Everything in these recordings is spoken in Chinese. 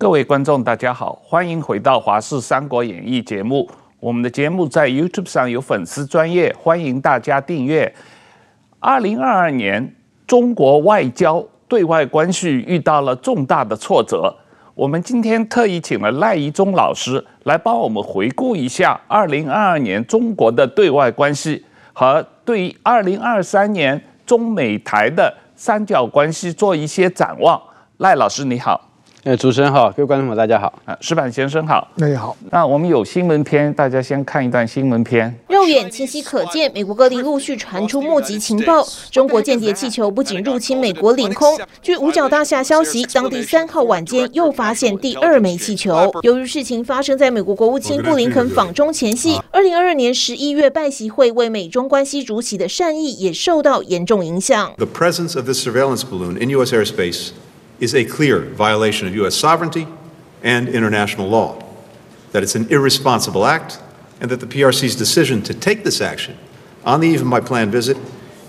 各位观众，大家好，欢迎回到《华视三国演义》节目。我们的节目在 YouTube 上有粉丝专业，欢迎大家订阅。二零二二年，中国外交对外关系遇到了重大的挫折。我们今天特意请了赖怡忠老师来帮我们回顾一下二零二二年中国的对外关系和对二零二三年中美台的三角关系做一些展望。赖老师你好。呃，主持人好，各位观众朋友大家好。啊，石板先生好，那也好。那我们有新闻片，大家先看一段新闻片。肉眼清晰可见，美国各地陆续传出目击情报，中国间谍气球不仅入侵美国领空。据五角大厦消息，当地三号晚间又发现第二枚气球。由于事情发生在美国国务卿布林肯访中前夕，二零二二年十一月拜习会为美中关系主起的善意也受到严重影响。The presence of this surveillance balloon in U.S. airspace is a clear violation of U.S. sovereignty and international law, that it's an irresponsible act, and that the PRC's decision to take this action on the eve of my planned visit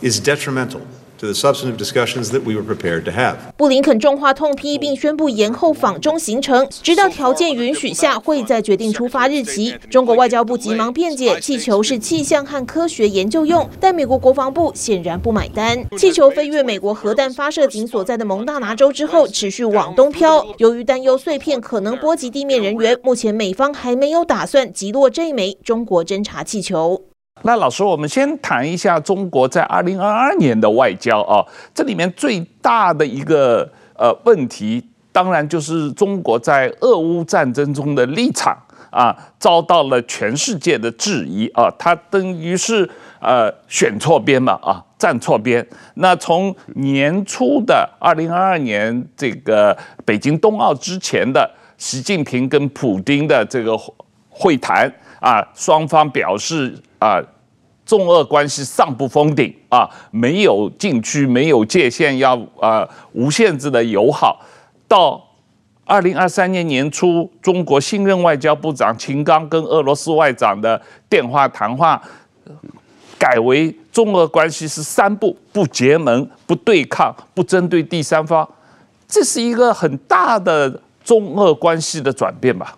is detrimental to the substantive discussions that we were prepared to have. 布林肯重话痛批，并宣布延后访中行程，直到条件允许下，会再决定出发日期。中国外交部急忙辩解，气球是气象和科学研究用，但美国国防部显然不买单。气球飞越美国核弹发射井所在的蒙大拿州之后，持续往东飘。由于担忧碎片可能波及地面人员，目前美方还没有打算击落这枚中国侦察气球。那老师，我们先谈一下中国在二零二二年的外交啊，这里面最大的一个呃问题，当然就是中国在俄乌战争中的立场啊，遭到了全世界的质疑啊，它等于是呃选错边嘛啊，站错边。那从年初的二零二二年这个北京冬奥之前的习近平跟普丁的这个会谈啊，双方表示。啊，中俄关系上不封顶啊，没有禁区，没有界限，要啊无限制的友好。到二零二三年年初，中国新任外交部长秦刚跟俄罗斯外长的电话谈话，改为中俄关系是三不：不结盟、不对抗、不针对第三方。这是一个很大的中俄关系的转变吧。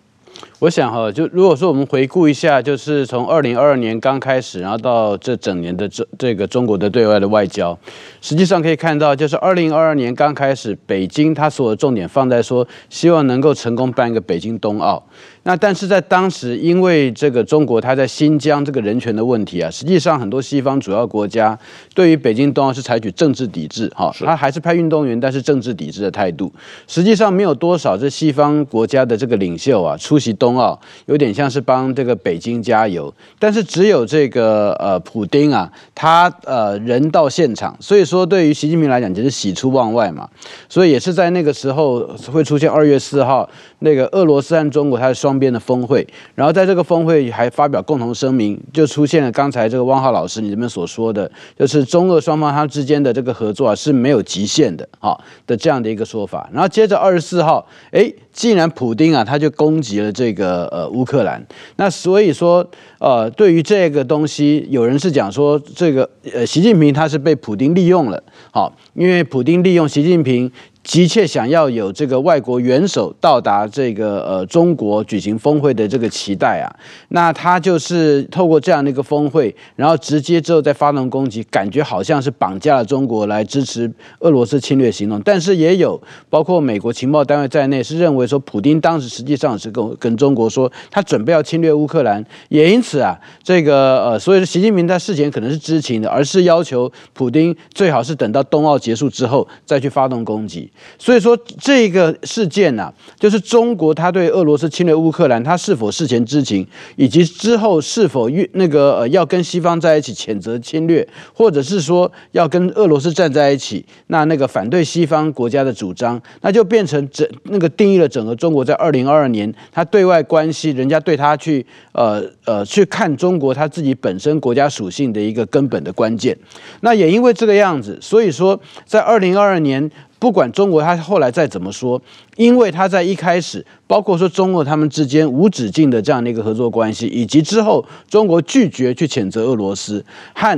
我想哈，就如果说我们回顾一下，就是从二零二二年刚开始，然后到这整年的这这个中国的对外的外交，实际上可以看到，就是二零二二年刚开始，北京它所有的重点放在说，希望能够成功办一个北京冬奥。那但是在当时，因为这个中国它在新疆这个人权的问题啊，实际上很多西方主要国家对于北京冬奥是采取政治抵制，哈，他还是派运动员，但是政治抵制的态度。实际上没有多少这西方国家的这个领袖啊出席冬奥，有点像是帮这个北京加油。但是只有这个呃普丁啊，他呃人到现场，所以说对于习近平来讲就是喜出望外嘛。所以也是在那个时候会出现二月四号那个俄罗斯和中国它的双。边的峰会，然后在这个峰会还发表共同声明，就出现了刚才这个汪浩老师你这边所说的，就是中俄双方它之间的这个合作啊是没有极限的，哈的这样的一个说法。然后接着二十四号，哎，既然普丁啊他就攻击了这个呃乌克兰，那所以说呃对于这个东西，有人是讲说这个呃习近平他是被普丁利用了，好，因为普丁利用习近平。急切想要有这个外国元首到达这个呃中国举行峰会的这个期待啊，那他就是透过这样的一个峰会，然后直接之后再发动攻击，感觉好像是绑架了中国来支持俄罗斯侵略行动。但是也有包括美国情报单位在内是认为说，普丁当时实际上是跟跟中国说他准备要侵略乌克兰，也因此啊，这个呃，所以说习近平在事前可能是知情的，而是要求普丁最好是等到冬奥结束之后再去发动攻击。所以说这个事件呢、就是中国他对俄罗斯侵略乌克兰，他是否事前知情，以及之后是否与那个呃要跟西方在一起谴责侵略，或者是说要跟俄罗斯站在一起，那那个反对西方国家的主张，那就变成整那个定义了整个中国在二零二二年他对外关系，人家对他去呃呃去看中国他自己本身国家属性的一个根本的关键。那也因为这个样子，所以说在二零二二年。不管中国他后来再怎么说，因为他在一开始，包括说中俄他们之间无止境的这样的一个合作关系，以及之后中国拒绝去谴责俄罗斯和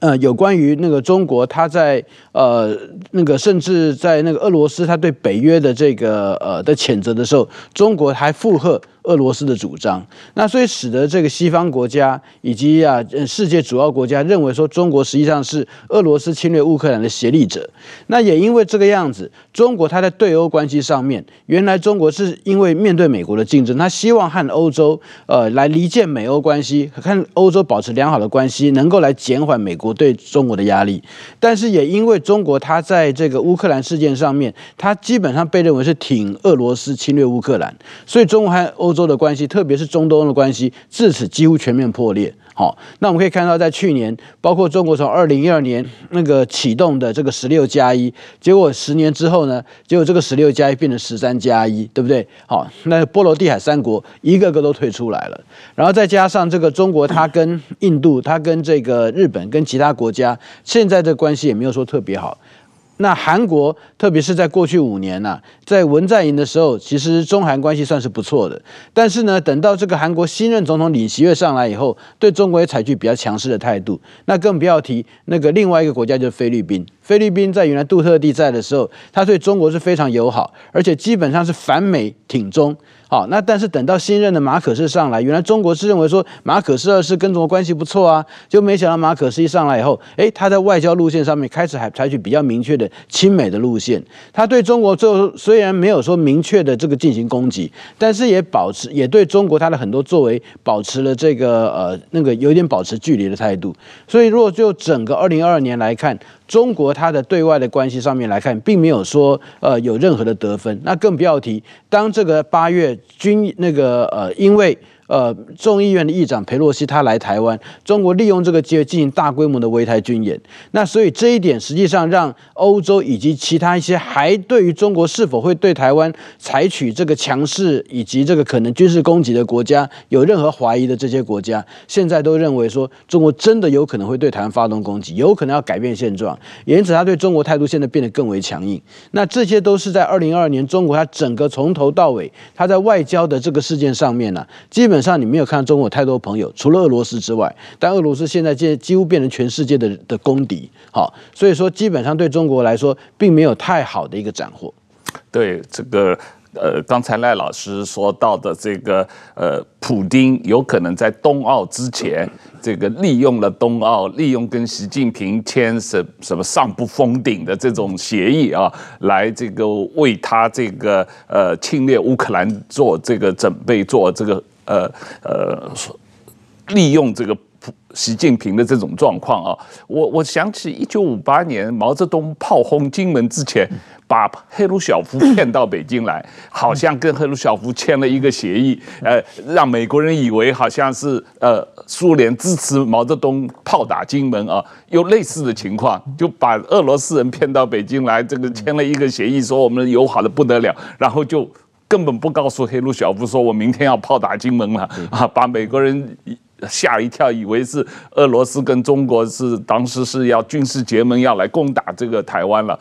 呃，有关于那个中国，他在呃那个甚至在那个俄罗斯，他对北约的这个呃的谴责的时候，中国还附和。俄罗斯的主张，那所以使得这个西方国家以及啊世界主要国家认为说中国实际上是俄罗斯侵略乌克兰的协力者。那也因为这个样子，中国它在对欧关系上面，原来中国是因为面对美国的竞争，他希望和欧洲呃来离间美欧关系，和欧洲保持良好的关系，能够来减缓美国对中国的压力。但是也因为中国它在这个乌克兰事件上面，它基本上被认为是挺俄罗斯侵略乌克兰，所以中国和欧。洲的关系，特别是中东的关系，自此几乎全面破裂。好，那我们可以看到，在去年，包括中国从二零一二年那个启动的这个十六加一，结果十年之后呢，结果这个十六加一变成十三加一，对不对？好，那波罗的海三国一个个都退出来了，然后再加上这个中国，它跟印度、它跟这个日本、跟其他国家，现在的关系也没有说特别好。那韩国，特别是在过去五年呐、啊，在文在寅的时候，其实中韩关系算是不错的。但是呢，等到这个韩国新任总统李锡悦上来以后，对中国也采取比较强势的态度。那更不要提那个另外一个国家，就是菲律宾。菲律宾在原来杜特地在的时候，他对中国是非常友好，而且基本上是反美挺中。好，那但是等到新任的马可仕上来，原来中国是认为说马可仕二世跟中国关系不错啊，就没想到马可仕一上来以后，诶，他在外交路线上面开始还采取比较明确的亲美的路线。他对中国最后虽然没有说明确的这个进行攻击，但是也保持也对中国他的很多作为保持了这个呃那个有点保持距离的态度。所以如果就整个二零二二年来看，中国它的对外的关系上面来看，并没有说呃有任何的得分，那更不要提当这个八月军那个呃因为。呃，众议院的议长裴洛西他来台湾，中国利用这个机会进行大规模的围台军演。那所以这一点实际上让欧洲以及其他一些还对于中国是否会对台湾采取这个强势以及这个可能军事攻击的国家有任何怀疑的这些国家，现在都认为说中国真的有可能会对台湾发动攻击，有可能要改变现状，因此他对中国态度现在变得更为强硬。那这些都是在二零二二年中国他整个从头到尾他在外交的这个事件上面呢、基本。上你没有看到中国有太多朋友，除了俄罗斯之外，但俄罗斯现在几几乎变成全世界的的公敌，好，所以说基本上对中国来说，并没有太好的一个斩获。对这个呃，刚才赖老师说到的这个呃，普丁有可能在冬奥之前，这个利用了冬奥，利用跟习近平签什什么上不封顶的这种协议啊，来这个为他这个呃侵略乌克兰做这个准备，做这个。呃呃，利用这个习近平的这种状况啊，我我想起一九五八年毛泽东炮轰金门之前，把赫鲁晓夫骗到北京来，好像跟赫鲁晓夫签了一个协议，呃，让美国人以为好像是呃苏联支持毛泽东炮打金门啊，有类似的情况，就把俄罗斯人骗到北京来，这个签了一个协议，说我们友好的不得了，然后就。根本不告诉黑鲁晓夫说，我明天要炮打金门了啊！把美国人吓一跳，以为是俄罗斯跟中国是当时是要军事结盟，要来攻打这个台湾了，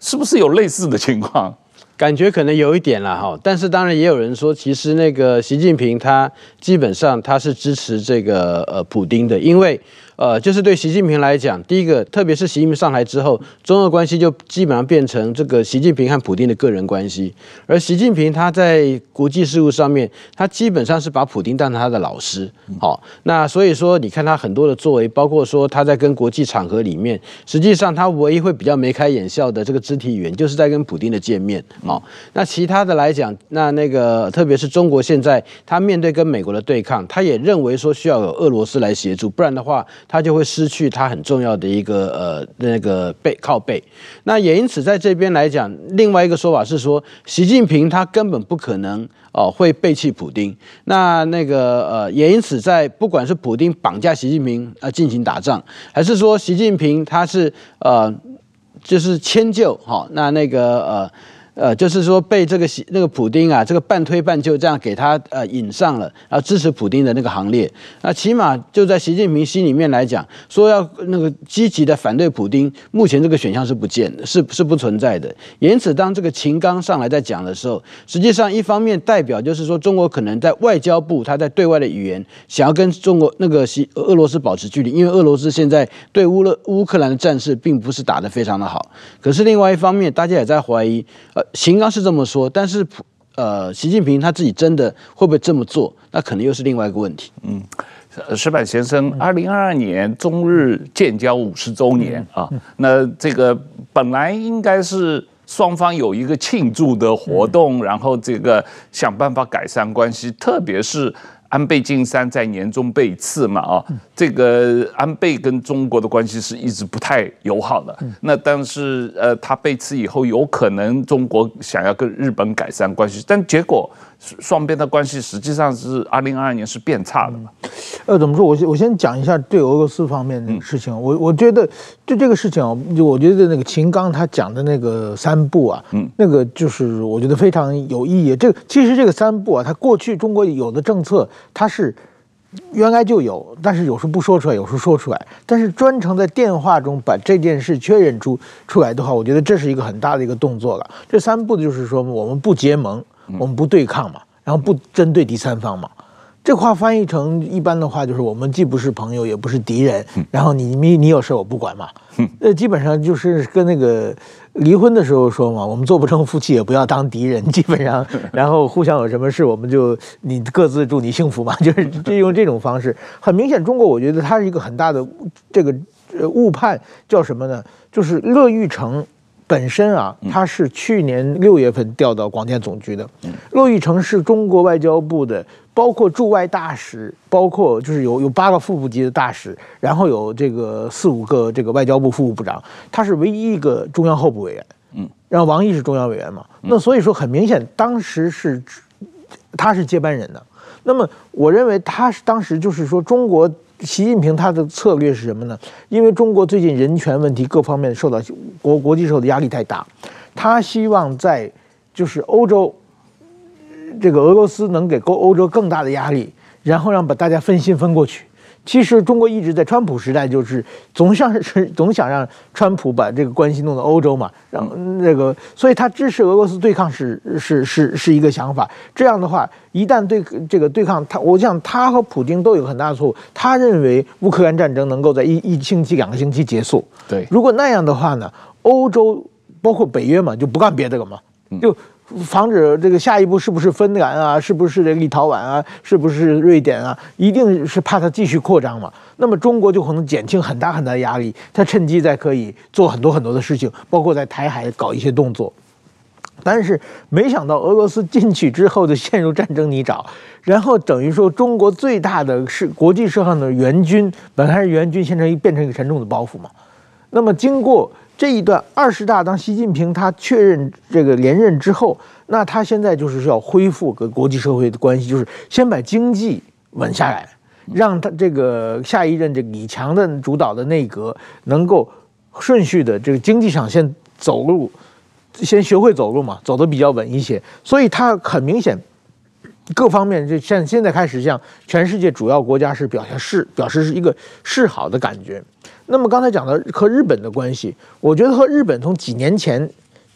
是不是有类似的情况？感觉可能有一点了哈，但是当然也有人说，其实那个习近平他基本上他是支持这个呃普丁的，因为。呃，就是对习近平来讲，第一个，特别是习近平上台之后，中俄关系就基本上变成这个习近平和普京的个人关系。而习近平他在国际事务上面，他基本上是把普京当成他的老师。好，那所以说，你看他很多的作为，包括说他在跟国际场合里面，实际上他唯一会比较眉开眼笑的这个肢体语言，就是在跟普京的见面。好，那其他的来讲，那那个特别是中国现在，他面对跟美国的对抗，他也认为说需要有俄罗斯来协助，不然的话。他就会失去他很重要的一个呃那个背靠背，那也因此在这边来讲，另外一个说法是说，习近平他根本不可能哦、呃、会背弃普丁，那那个呃也因此在不管是普丁绑架习近平呃进行打仗，还是说习近平他是呃就是迁就哈、那那个呃。呃，就是说被这个习那个普丁啊，这个半推半就这样给他呃引上了，然后支持普丁的那个行列。那起码就在习近平心里面来讲，说要那个积极的反对普丁，目前这个选项是不见的，是是不存在的。因此，当这个秦刚上来在讲的时候，实际上一方面代表就是说中国可能在外交部，他在对外的语言想要跟中国那个西俄罗斯保持距离，因为俄罗斯现在对乌勒乌克兰的战事并不是打得非常的好。可是另外一方面，大家也在怀疑，呃。秦刚是这么说，但是呃，习近平他自己真的会不会这么做？那可能又是另外一个问题。嗯，石板先生，二零二二年中日建交五十周年啊，那这个本来应该是双方有一个庆祝的活动，然后这个想办法改善关系，特别是。安倍晋三在年中被刺嘛，啊，这个安倍跟中国的关系是一直不太友好的。那但是呃，他被刺以后，有可能中国想要跟日本改善关系，但结果。双边的关系实际上是二零二二年是变差的嘛？呃，怎么说？我先我先讲一下对俄罗斯方面的事情。嗯、我我觉得对这个事情啊，就我觉得那个秦刚他讲的那个三步啊，嗯，那个就是我觉得非常有意义。这个其实这个三步啊，他过去中国有的政策，它是原来就有，但是有时候不说出来，有时候说出来。但是专程在电话中把这件事确认出出来的话，我觉得这是一个很大的一个动作了。这三步就是说，我们不结盟。我们不对抗嘛，然后不针对第三方嘛，这话翻译成一般的话就是我们既不是朋友也不是敌人，然后你你你有事我不管嘛，那，基本上就是跟那个离婚的时候说嘛，我们做不成夫妻也不要当敌人，基本上，然后互相有什么事我们就你各自祝你幸福嘛，就是就用这种方式。很明显，中国我觉得它是一个很大的这个呃误判，叫什么呢？就是乐玉成。本身啊，他是去年六月份调到广电总局的。骆玉成是中国外交部的，包括驻外大使，包括就是有有八个副部级的大使，然后有这个四五个这个外交部副部长，他是唯一一个中央候补委员。嗯，然后王毅是中央委员嘛，那所以说很明显，当时是他是接班人的。那么我认为他是当时就是说中国。习近平他的策略是什么呢？因为中国最近人权问题各方面受到国国际社会的压力太大，他希望在就是欧洲，这个俄罗斯能给欧欧洲更大的压力，然后让把大家分心分过去。其实中国一直在川普时代就是总想是总想让川普把这个关系弄到欧洲嘛，让那个，所以他支持俄罗斯对抗是是是是一个想法。这样的话，一旦对这个对抗他，我想他和普京都有很大的错误。他认为乌克兰战争能够在一一星期两个星期结束。对，如果那样的话呢，欧洲包括北约嘛，就不干别的了嘛，就。防止这个下一步是不是芬兰啊？是不是这个立陶宛啊？是不是瑞典啊？一定是怕它继续扩张嘛。那么中国就可能减轻很大很大的压力，它趁机再可以做很多很多的事情，包括在台海搞一些动作。但是没想到俄罗斯进去之后就陷入战争泥沼，然后等于说中国最大的是国际社会上的援军，本来是援军，现在变成一个沉重的包袱嘛。那么经过。这一段二十大，当习近平他确认这个连任之后，那他现在就是要恢复跟国际社会的关系，就是先把经济稳下来，让他这个下一任这个李强的主导的内阁能够顺序的这个经济上先走路，先学会走路嘛，走得比较稳一些。所以他很明显，各方面就像现在开始向全世界主要国家是表现示表示是一个示好的感觉。那么刚才讲的和日本的关系，我觉得和日本从几年前，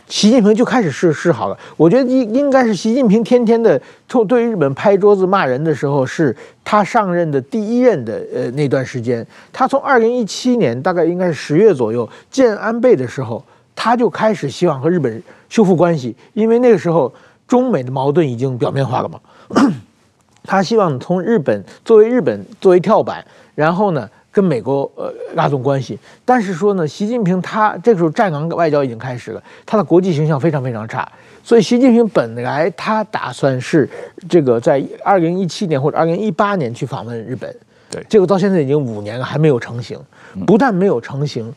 习近平就开始示示好了。我觉得应应该是习近平天天的冲对日本拍桌子骂人的时候，是他上任的第一任的呃那段时间。他从二零一七年大概应该是十月左右见安倍的时候，他就开始希望和日本修复关系，因为那个时候中美的矛盾已经表面化了嘛。他希望从日本作为日本作为跳板，然后呢。跟美国呃拉拢关系，但是说呢，习近平他这个时候战狼外交已经开始了，他的国际形象非常非常差，所以习近平本来他打算是这个在二零一七年或者二零一八年去访问日本，对，结果到现在已经五年了还没有成型，不但没有成型，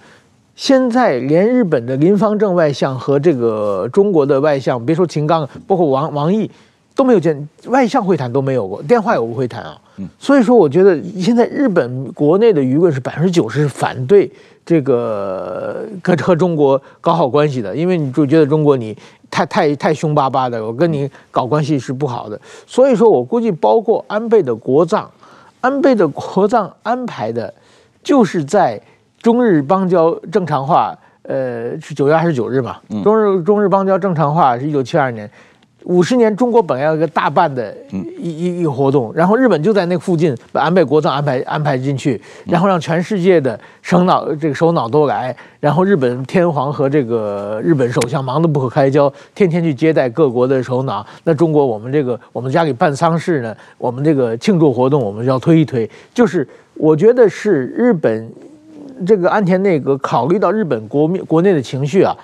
现在连日本的林方正外相和这个中国的外相，别说秦刚，包括王王毅。都没有见外相会谈都没有过，电话有过会谈啊。所以说，我觉得现在日本国内的舆论是百分之九十反对这个跟和中国搞好关系的，因为你就觉得中国你太太太凶巴巴的，我跟你搞关系是不好的。所以说我估计，包括安倍的国葬，安倍的国葬安排的，就是在中日邦交正常化，呃，是九月二十九日嘛？中日中日邦交正常化是一九七二年。五十年，中国本来要一个大办的一一一个活动，然后日本就在那附近把安倍国葬安排安排进去，然后让全世界的首脑这个首脑都来，然后日本天皇和这个日本首相忙得不可开交，天天去接待各国的首脑。那中国我们这个我们家里办丧事呢，我们这个庆祝活动我们要推一推，就是我觉得是日本这个安田内阁考虑到日本国民国内的情绪啊。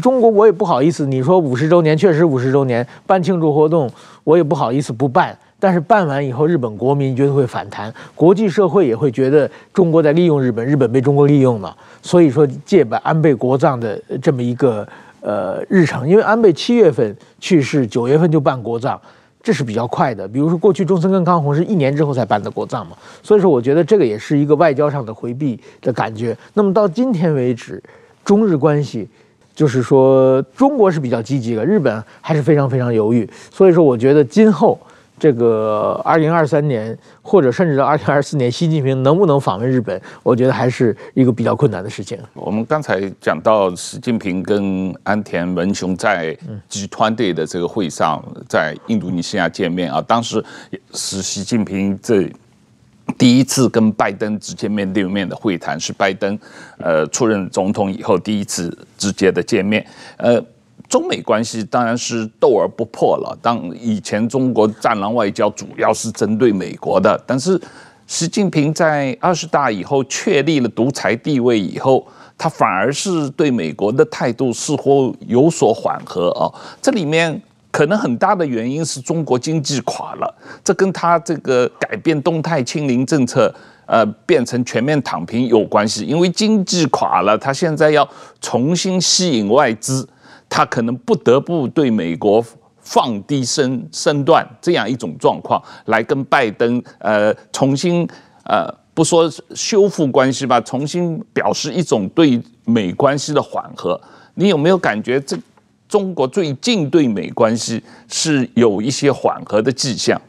中国我也不好意思，你说五十周年确实五十周年办庆祝活动，我也不好意思不办。但是办完以后，日本国民绝对会反弹，国际社会也会觉得中国在利用日本，日本被中国利用了。所以说借办安倍国葬的这么一个呃日程，因为安倍七月份去世，九月份就办国葬，这是比较快的。比如说过去中村跟康弘是一年之后才办的国葬嘛，所以说我觉得这个也是一个外交上的回避的感觉。那么到今天为止，中日关系。就是说，中国是比较积极的，日本还是非常非常犹豫。所以说，我觉得今后这个二零二三年，或者甚至到二零二四年，习近平能不能访问日本，我觉得还是一个比较困难的事情。我们刚才讲到习近平跟安田文雄在集团队的这个会上，在印度尼西亚见面啊，当时是习近平这。第一次跟拜登直接面对面的会谈是拜登，呃，出任总统以后第一次直接的见面。呃，中美关系当然是斗而不破了。当以前中国战狼外交主要是针对美国的，但是习近平在二十大以后确立了独裁地位以后，他反而是对美国的态度似乎有所缓和啊。这里面。可能很大的原因是中国经济垮了，这跟他这个改变动态清零政策，呃，变成全面躺平有关系。因为经济垮了，他现在要重新吸引外资，他可能不得不对美国放低身身段，这样一种状况来跟拜登呃重新呃不说修复关系吧，重新表示一种对美关系的缓和。你有没有感觉这？中国最近对美关系是有一些缓和的迹象。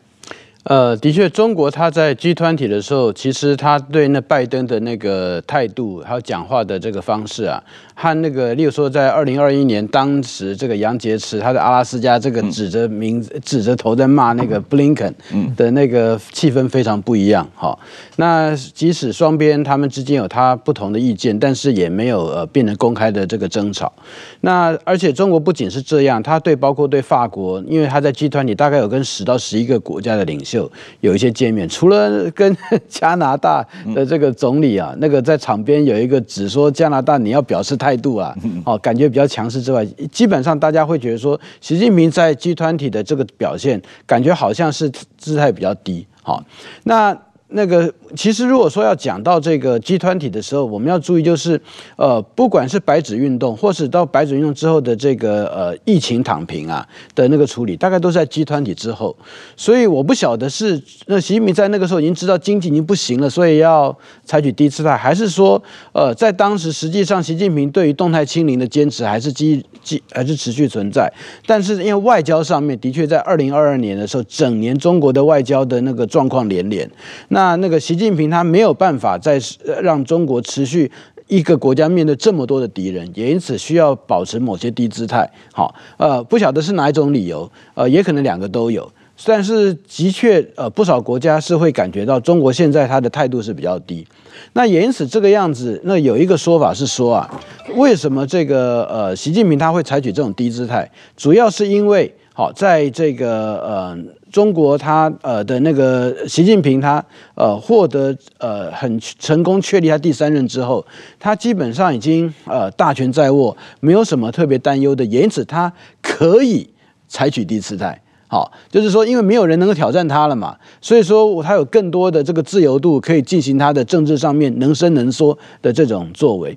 呃，的确，中国他在 G 团体的时候，其实他对那拜登的那个态度，还有讲话的这个方式啊，和那个，例如说，在二零二一年，当时这个杨洁篪他在阿拉斯加这个指着名字、指着头在骂那个布林肯的那个气氛非常不一样。哈，那即使双边他们之间有他不同的意见，但是也没有呃变成公开的这个争吵。那而且中国不仅是这样，他对包括对法国，因为他在 G20 大概有跟十到十一个国家的领袖。就有一些见面，除了跟加拿大的这个总理啊，那个在场边有一个只说加拿大你要表示态度啊，哦，感觉比较强势之外，基本上大家会觉得说，习近平在集团体的这个表现，感觉好像是姿态比较低。好，那。那个其实，如果说要讲到这个集团体的时候，我们要注意，就是呃，不管是白纸运动，或是到白纸运动之后的这个呃疫情躺平啊的那个处理，大概都是在集团体之后。所以我不晓得是那习近平在那个时候已经知道经济已经不行了，所以要采取低姿态，还是说呃在当时实际上习近平对于动态清零的坚持还是基基还是持续存在。但是因为外交上面的确在二零二二年的时候，整年中国的外交的那个状况连连那。那那个习近平他没有办法再让中国持续一个国家面对这么多的敌人，也因此需要保持某些低姿态。好，呃，不晓得是哪一种理由，呃，也可能两个都有。但是的确，呃，不少国家是会感觉到中国现在他的态度是比较低。那也因此这个样子，那有一个说法是说啊，为什么这个呃习近平他会采取这种低姿态？主要是因为好在这个呃。中国他呃的那个习近平他呃获得呃很成功确立他第三任之后，他基本上已经呃大权在握，没有什么特别担忧的，因此他可以采取第四代。好，就是说因为没有人能够挑战他了嘛，所以说他有更多的这个自由度，可以进行他的政治上面能伸能缩的这种作为。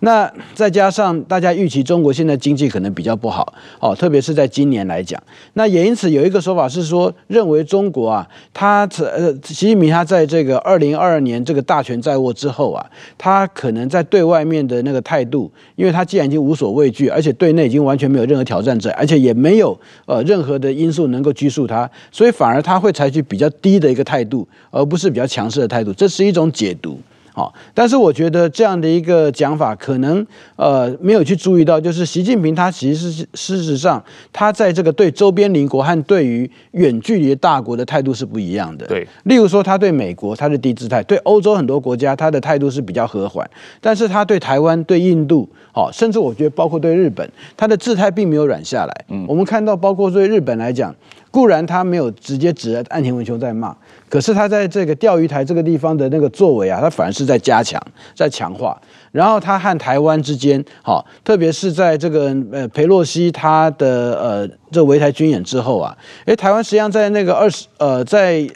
那再加上大家预期中国现在经济可能比较不好，哦，特别是在今年来讲，那也因此有一个说法是说，认为中国啊，他呃，习近平他在这个二零二二年这个大权在握之后啊，他可能在对外面的那个态度，因为他既然已经无所畏惧，而且对内已经完全没有任何挑战者，而且也没有呃任何的因素能够拘束他，所以反而他会采取比较低的一个态度，而不是比较强势的态度，这是一种解读。好，但是我觉得这样的一个讲法，可能呃没有去注意到，就是习近平他其实是事实上他在这个对周边邻国和对于远距离大国的态度是不一样的。对，例如说他对美国他的低姿态，对欧洲很多国家他的态度是比较和缓，但是他对台湾、对印度，好，甚至我觉得包括对日本，他的姿态并没有软下来。嗯，我们看到包括对日本来讲，固然他没有直接指岸田文雄在骂。可是他在这个钓鱼台这个地方的那个作为啊，他反而是在加强、在强化。然后他和台湾之间，好，特别是在这个呃裴洛西他的呃这围台军演之后啊，诶，台湾实际上在那个二十呃在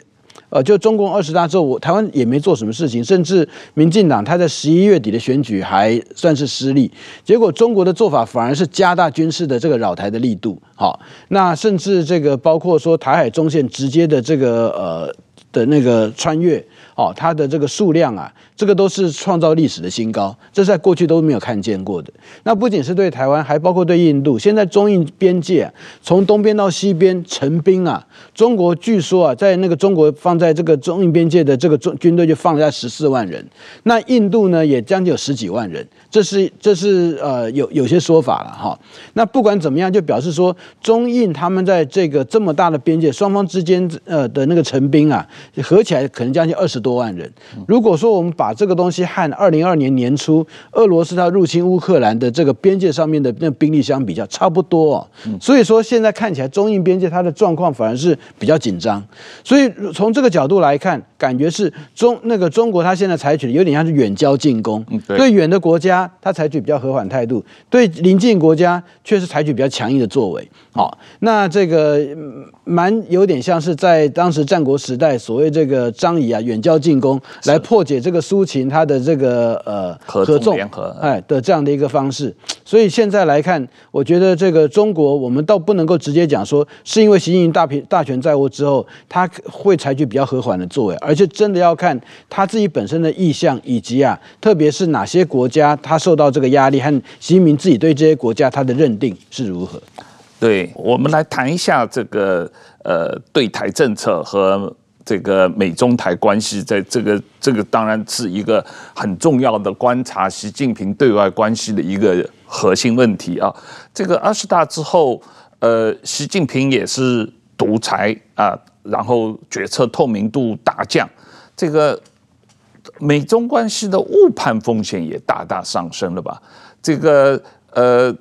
呃就中共二十大之后，我台湾也没做什么事情，甚至民进党他在十一月底的选举还算是失利。结果中国的做法反而是加大军事的这个扰台的力度，好，那甚至这个包括说台海中线直接的这个呃。的那个穿越哦，它的这个数量啊，这个都是创造历史的新高，这是在过去都没有看见过的。那不仅是对台湾，还包括对印度。现在中印边界啊，从东边到西边成兵啊，中国据说啊，在那个中国放在这个中印边界的这个中军队就放了在十四万人，那印度呢也将近有十几万人，这是这是呃有有些说法了哈。那不管怎么样，就表示说中印他们在这个这么大的边界，双方之间呃的那个成兵啊。合起来可能将近二十多万人。如果说我们把这个东西和二零二二年年初俄罗斯它入侵乌克兰的这个边界上面的那兵力相比较，差不多哦。所以说现在看起来中印边界它的状况反而是比较紧张。所以从这个角度来看，感觉是中那个中国它现在采取的有点像是远交近攻，对远的国家它采取比较和缓态度，对邻近国家却是采取比较强硬的作为。好，那这个蛮有点像是在当时战国时代所谓这个张仪啊，远交近攻来破解这个苏秦他的这个呃合纵联合哎的这样的一个方式。所以现在来看，我觉得这个中国，我们倒不能够直接讲说是因为习近平大平大权在握之后，他会采取比较和缓的作为，而且真的要看他自己本身的意向，以及啊，特别是哪些国家他他受到这个压力，和习近平自己对这些国家他的认定是如何。对，我们来谈一下这个呃对台政策和这个美中台关系，在这个这个当然是一个很重要的观察习近平对外关系的一个核心问题啊。这个二十大之后，呃，习近平也是独裁啊，然后决策透明度大降，这个美中关系的误判风险也大大上升了吧？这个呃。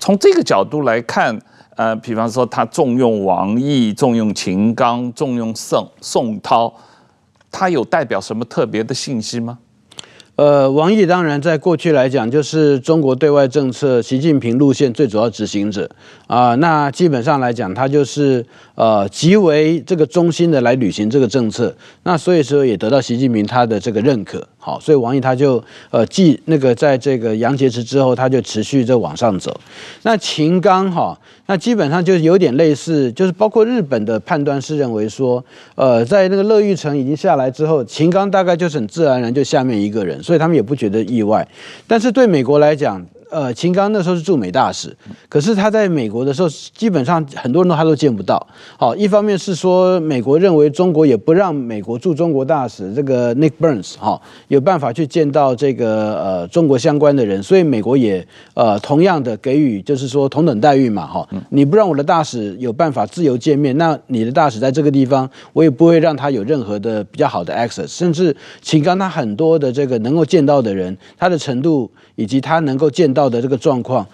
从这个角度来看，呃，比方说他重用王毅，重用秦刚，重用宋宋涛，他有代表什么特别的信息吗？呃，王毅当然在过去来讲，就是中国对外政策习近平路线最主要执行者啊、那基本上来讲，他就是呃极为这个忠心的来履行这个政策。那所以说也得到习近平他的这个认可。好，所以王毅他就呃继那个在这个杨洁篪之后，他就持续在往上走。那秦刚哈，那基本上就有点类似，就是包括日本的判断是认为说，呃，在那个乐玉成已经下来之后，秦刚大概就是很自然而然就下面一个人，所以他们也不觉得意外。但是对美国来讲，呃，秦刚那时候是驻美大使，可是他在美国的时候，基本上很多人都他都见不到。好，一方面是说美国认为中国也不让美国驻中国大使这个 Nick Burns 哈有办法去见到这个呃中国相关的人，所以美国也呃同样的给予就是说同等待遇嘛哈。你不让我的大使有办法自由见面，那你的大使在这个地方，我也不会让他有任何的比较好的 access，甚至秦刚他很多的这个能够见到的人，他的程度以及他能够见到。的这个状况，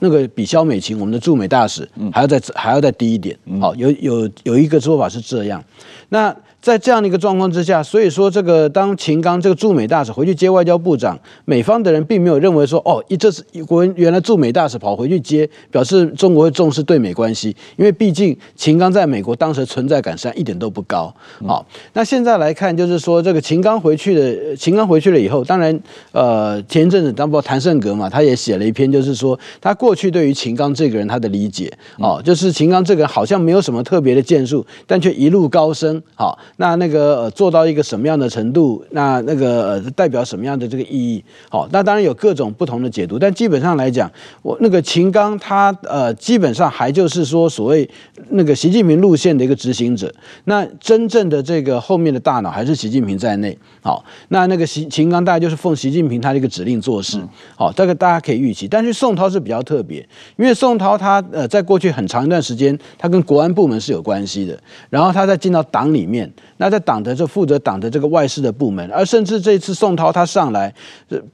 那个比肖美琴我们的驻美大使还要再还要再低一点。好，有有有一个说法是这样。那在这样的一个状况之下，所以说这个当秦刚这个驻美大使回去接外交部长，美方的人并没有认为说，哦，一这是国原来驻美大使跑回去接，表示中国会重视对美关系，因为毕竟秦刚在美国当时存在感实际上一点都不高。好，那现在来看，就是说这个秦刚回去的，秦刚回去了以后，当然，呃，前一阵子当不谭胜格嘛，他也写了一篇，就是说他过去对于秦刚这个人他的理解，哦，就是秦刚这个人好像没有什么特别的建树，但却一路高升，好，那那个、呃、做到一个什么样的程度，那那个、呃、代表什么样的这个意义，好，那当然有各种不同的解读，但基本上来讲，我那个秦刚他呃基本上还就是说所谓那个习近平路线的一个执行者，那真正的这个后面的大脑还是习近平在内，好，那那个习秦刚大概就是奉习近平他的一个指令做事，好，这个大家可以预期，但是宋涛是比较特别，因为宋涛他呃在过去很长一段时间，他跟国安部门是有关系的，然后他再进到党里面，那在党的这负责党的这个外事的部门，而甚至这次宋涛他上来，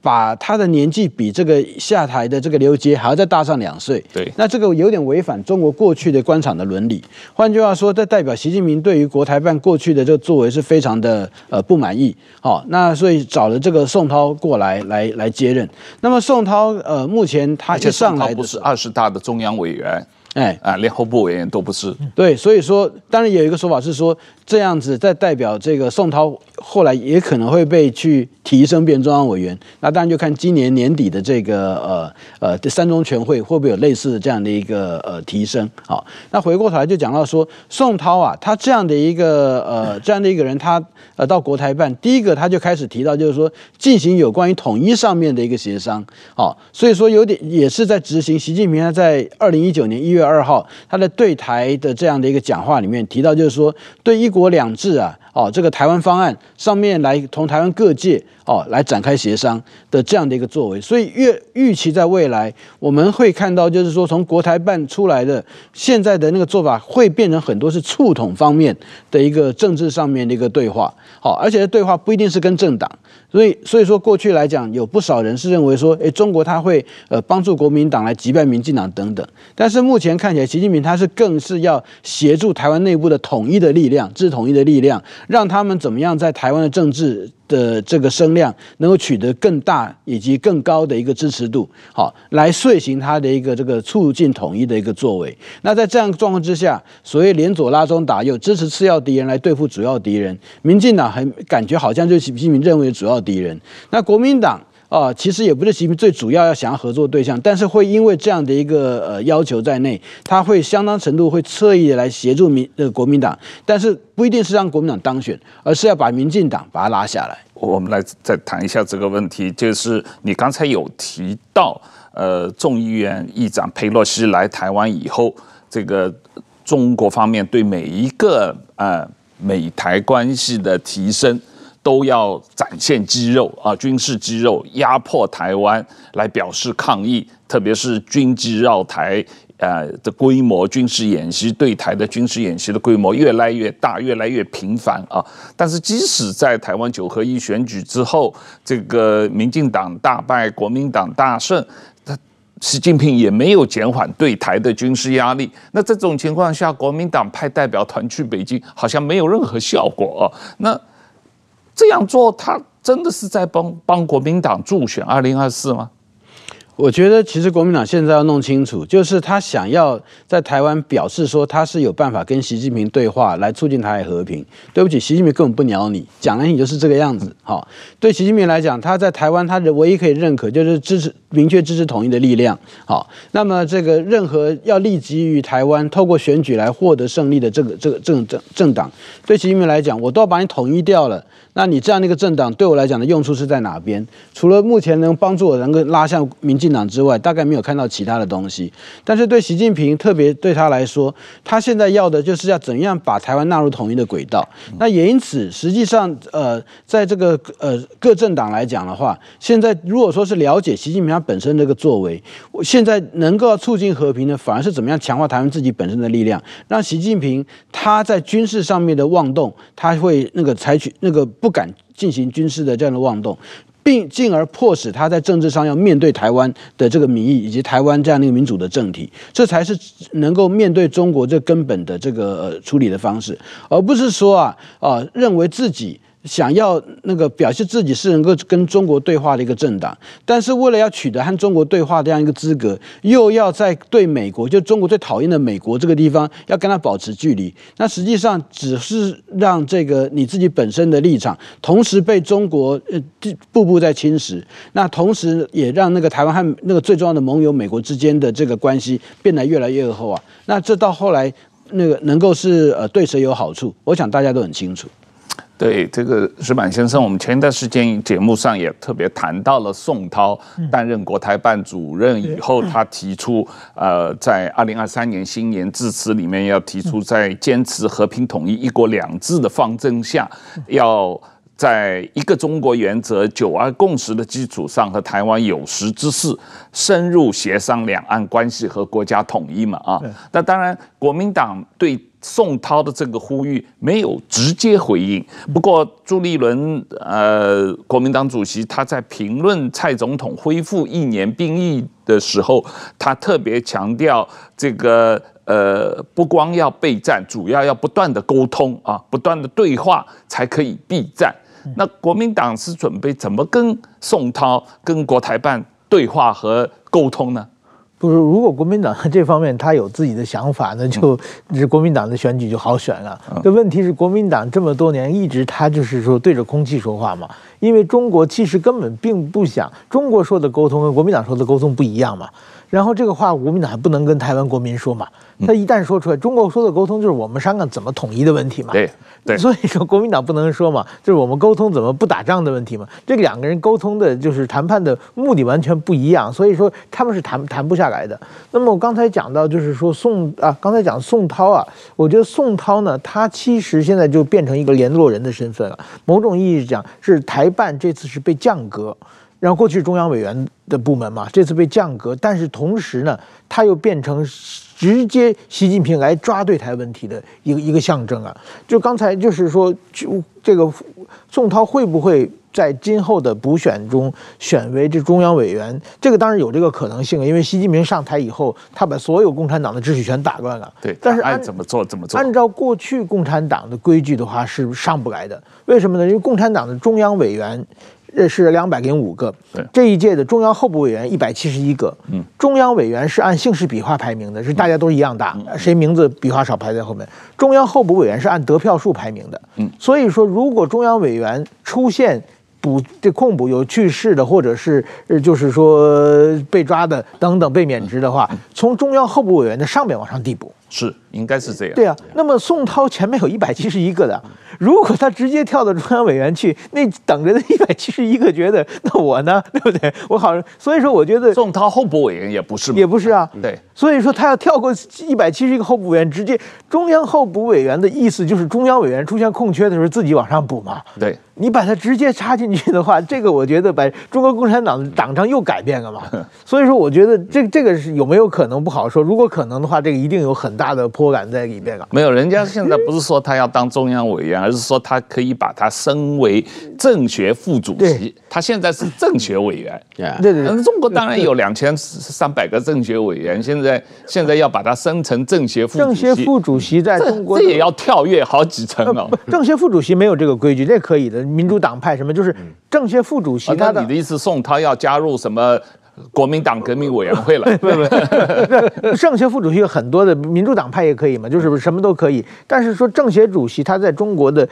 把他的年纪比这个下台的这个刘杰还要再大上两岁，对，那这个有点违反中国过去的官场的伦理。换句话说，这代表习近平对于国台办过去的这个作为是非常的呃不满意。好，那所以找了这个宋涛过来来来接任。那么宋涛呃目前他一上来不是二十大的中央委员。哎啊，连候补委员都不是。对，所以说，当然有一个说法是说，这样子在代表这个宋涛后来也可能会被去提升变中央委员。那当然就看今年年底的这个呃呃这三中全会会不会有类似的这样的一个呃提升。好，那回过头来就讲到说，宋涛啊，他这样的一个呃这样的一个人，他呃到国台办，第一个他就开始提到就是说进行有关于统一上面的一个协商。好，所以说有点也是在执行习近平他在二零一九年一月。二号，他的对台的这样的一个讲话里面提到，就是说对一国两制啊，哦，这个台湾方案上面来同台湾各界哦来展开协商的这样的一个作为，所以越预期在未来我们会看到，就是说从国台办出来的现在的那个做法，会变成很多是促统方面的一个政治上面的一个对话，好，而且对话不一定是跟政党。所以，所以说过去来讲，有不少人是认为说，诶，中国他会呃帮助国民党来击败民进党等等。但是目前看起来，习近平他是更是要协助台湾内部的统一的力量，治统一的力量，让他们怎么样在台湾的政治的这个声量能够取得更大以及更高的一个支持度，好，来遂行他的一个这个促进统一的一个作为。那在这样状况之下，所谓连左拉中打右，支持次要敌人来对付主要敌人，民进党很感觉好像就是习近平认为主要敌人。那国民党。啊，其实也不是习近平最主要要想要合作对象，但是会因为这样的一个呃要求在内，他会相当程度会侧翼来协助民呃国民党，但是不一定是让国民党当选，而是要把民进党把它拉下来。我们来再谈一下这个问题，就是你刚才有提到，呃，众议院议长佩洛西来台湾以后，这个中国方面对每一个呃美台关系的提升。都要展现肌肉啊，军事肌肉压迫台湾来表示抗议，特别是军机绕台，呃的规模，军事演习对台的军事演习的规模越来越大，越来越频繁啊。但是即使在台湾九合一选举之后，这个民进党大败，国民党大胜，他习近平也没有减缓对台的军事压力。那这种情况下，国民党派代表团去北京，好像没有任何效果啊。那这样做，他真的是在帮帮国民党助选二零二四吗？我觉得，其实国民党现在要弄清楚，就是他想要在台湾表示说他是有办法跟习近平对话，来促进台海和平。对不起，习近平根本不鸟你，讲了你就是这个样子。好，对习近平来讲，他在台湾他的唯一可以认可就是支持明确支持统一的力量。好，那么这个任何要立即于台湾透过选举来获得胜利的这个这个政政政党，对习近平来讲，我都要把你统一掉了。那你这样的一个政党对我来讲的用处是在哪边？除了目前能帮助我能够拉向民进党之外，大概没有看到其他的东西。但是对习近平，特别对他来说，他现在要的就是要怎样把台湾纳入统一的轨道。那也因此，实际上，呃，在这个呃各政党来讲的话，现在如果说是了解习近平他本身这个作为，现在能够促进和平的，反而是怎么样强化台湾自己本身的力量，让习近平他在军事上面的妄动，他会那个采取那个。不敢进行军事的这样的妄动，并进而迫使他在政治上要面对台湾的这个民意以及台湾这样的一个民主的政体，这才是能够面对中国这根本的这个呃处理的方式，而不是说啊啊认为自己。想要那个表示自己是能够跟中国对话的一个政党，但是为了要取得和中国对话这样一个资格，又要在对美国，就中国最讨厌的美国这个地方，要跟他保持距离，那实际上只是让这个你自己本身的立场，同时被中国呃步步在侵蚀，那同时也让那个台湾和那个最重要的盟友美国之间的这个关系变得越来越恶化啊。那这到后来那个能够是呃对谁有好处？我想大家都很清楚。对这个石板先生，我们前一段时间节目上也特别谈到了宋涛担任国台办主任以后，他提出呃，在二零二三年新年致辞里面要提出，在坚持和平统一、一国两制的方针下，要在一个中国原则、九二共识的基础上，和台湾有识之士深入协商两岸关系和国家统一嘛啊。那当然，国民党对。宋涛的这个呼吁没有直接回应，不过朱立伦呃，国民党主席他在评论蔡总统恢复一年兵役的时候，他特别强调这个呃，不光要备战，主要要不断的沟通啊，不断的对话才可以避战。那国民党是准备怎么跟宋涛、跟国台办对话和沟通呢？不是，如果国民党 这方面他有自己的想法，那就这国民党的选举就好选了。这问题是国民党这么多年一直他就是说对着空气说话嘛，因为中国其实根本并不想中国说的沟通跟国民党说的沟通不一样嘛。然后这个话国民党还不能跟台湾国民说嘛。他一旦说出来，中国说的沟通就是我们香港怎么统一的问题嘛。对对，所以说国民党不能说嘛，就是我们沟通怎么不打仗的问题嘛。这两个人沟通的就是谈判的目的完全不一样，所以说他们是谈谈不下来的。那么我刚才讲到就是说宋啊，刚才讲宋涛啊，我觉得宋涛呢，他其实现在就变成一个联络人的身份了。某种意义讲是台办这次是被降格，然后过去中央委员的部门嘛，这次被降格，但是同时呢，他又变成。直接习近平来抓对台问题的一个一个象征啊！就刚才就是说，就这个宋涛会不会在今后的补选中选为这中央委员？这个当然有这个可能性，因为习近平上台以后，他把所有共产党的秩序全打乱了。对，但是按怎么做怎么做？按照过去共产党的规矩的话是上不来的。为什么呢？因为共产党的中央委员。这是两百零五个，这一届的中央候补委员一百七十一个，中央委员是按姓氏笔画排名的，是大家都一样大，谁名字笔画少排在后面。中央候补委员是按得票数排名的，嗯。所以说如果中央委员出现补这空补有去世的，或者是就是说被抓的等等被免职的话，从中央候补委员的上面往上递补。是，应该是这样。对啊，那么宋涛前面有一百七十一个的，如果他直接跳到中央委员去，那等着那 一百七十一个觉得，那我呢，对不对？我好，所以说我觉得宋涛候补委员也不是，也不是啊。对，所以说他要跳过一百七十一个候补委员，直接中央候补委员的意思就是中央委员出现空缺的时候自己往上补嘛。对，你把它直接插进去的话，这个我觉得把中国共产党的党章又改变了嘛。所以说，我觉得这这个是有没有可能不好说。如果可能的话，这个一定有很大。大的波澜在里边啊，没有，人家现在不是说他要当中央委员，而是说他可以把他升为政协副主席。他现在是政协委员，对对。中国当然有两千三百个政协委员，现在现在要把他升成政协副主席。政协副主席在中国这也要跳跃好几层哦。政协副主席没有这个规矩，这可以的。民主党派什么就是政协副主席。那你的意思，宋涛要加入什么？国民党革命委员会了，不不不，政 协副主席有很多的，民主党派也可以嘛，就是什么都可以。但是说政协主席他在中国的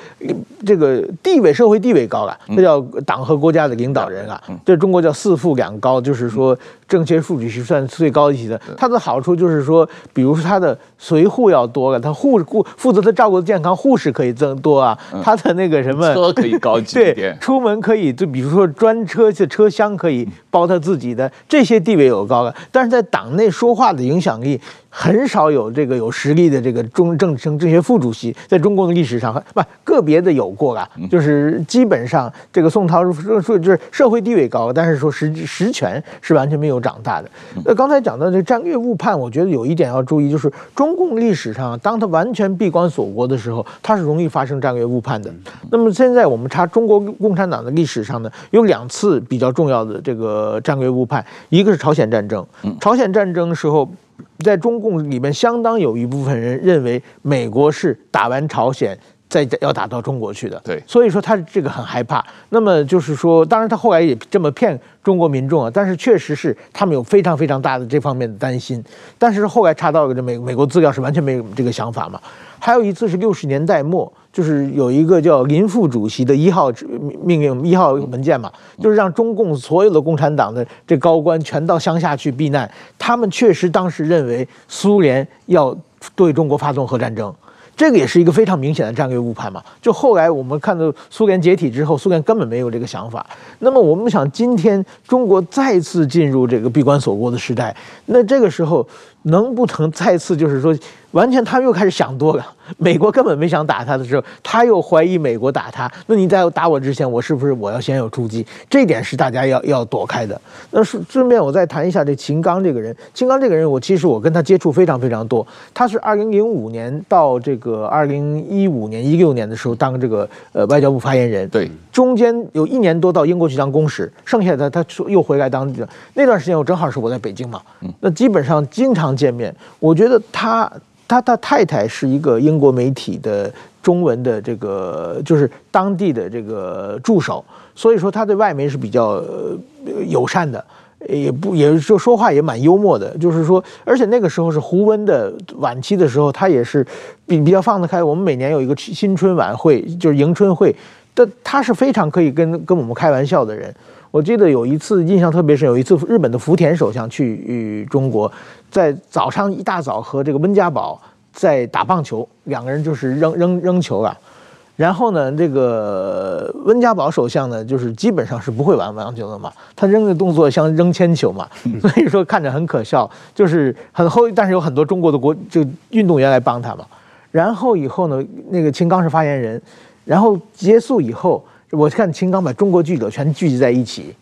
这个地位，社会地位高了，这叫党和国家的领导人啊。这中国叫四副两高，就是说政协副主席算最高一级的。它的好处就是说，比如说他的随护要多了，他护护负责他照顾的健康，护士可以增多啊。他的那个什么车可以高级一点，对，出门可以就比如说专车的车厢可以包他自己的。这些地位有高了，但是在党内说话的影响力很少有这个有实力的这个中政政政协副主席，在中共的历史上，不个别的有过啦，就是基本上这个宋涛说说就是社会地位高，但是说实实权是完全没有长大的。那刚才讲到这战略误判，我觉得有一点要注意，就是中共历史上，当他完全闭关锁国的时候，他是容易发生战略误判的。那么现在我们查中国共产党的历史上呢，有两次比较重要的这个战略误判，一个是朝鲜战争，朝鲜战争时候。在中共里面，相当有一部分人认为美国是打完朝鲜再要打到中国去的，对，所以说他这个很害怕。那么就是说，当然他后来也这么骗中国民众啊，但是确实是他们有非常非常大的这方面的担心。但是后来查到这美美国资料是完全没有这个想法嘛。还有一次是六十年代末。就是有一个叫林副主席的一号命令一号文件嘛，就是让中共所有的共产党的这高官全到乡下去避难。他们确实当时认为苏联要对中国发动核战争，这个也是一个非常明显的战略误判嘛。就后来我们看到苏联解体之后，苏联根本没有这个想法。那么我们想，今天中国再次进入这个闭关锁国的时代，那这个时候能不能再次就是说？完全，他又开始想多了。美国根本没想打他的时候，他又怀疑美国打他。那你在打我之前，我是不是我要先有出击？这一点是大家要要躲开的。那顺顺便我再谈一下这秦刚这个人。秦刚这个人，我其实我跟他接触非常非常多。他是二零零五年到这个二零一五年一六年的时候当这个呃外交部发言人。对，中间有一年多到英国去当公使，剩下的他又回来当这个。那段时间我正好是我在北京嘛，那基本上经常见面。我觉得他。他的太太是一个英国媒体的中文的这个，就是当地的这个助手，所以说他对外媒是比较友善的，也不也就说话也蛮幽默的，就是说，而且那个时候是胡温的晚期的时候，他也是比比较放得开。我们每年有一个新春晚会，就是迎春会，但他是非常可以跟跟我们开玩笑的人。我记得有一次印象特别深，有一次日本的福田首相去中国，在早上一大早和这个温家宝在打棒球，两个人就是扔扔扔球啊。然后呢，这个温家宝首相呢，就是基本上是不会玩棒球的嘛，他扔的动作像扔铅球嘛，所以说看着很可笑，就是很后，但是有很多中国的国就运动员来帮他嘛。然后以后呢，那个秦刚是发言人，然后结束以后。我看秦刚把中国记者全聚集在一起，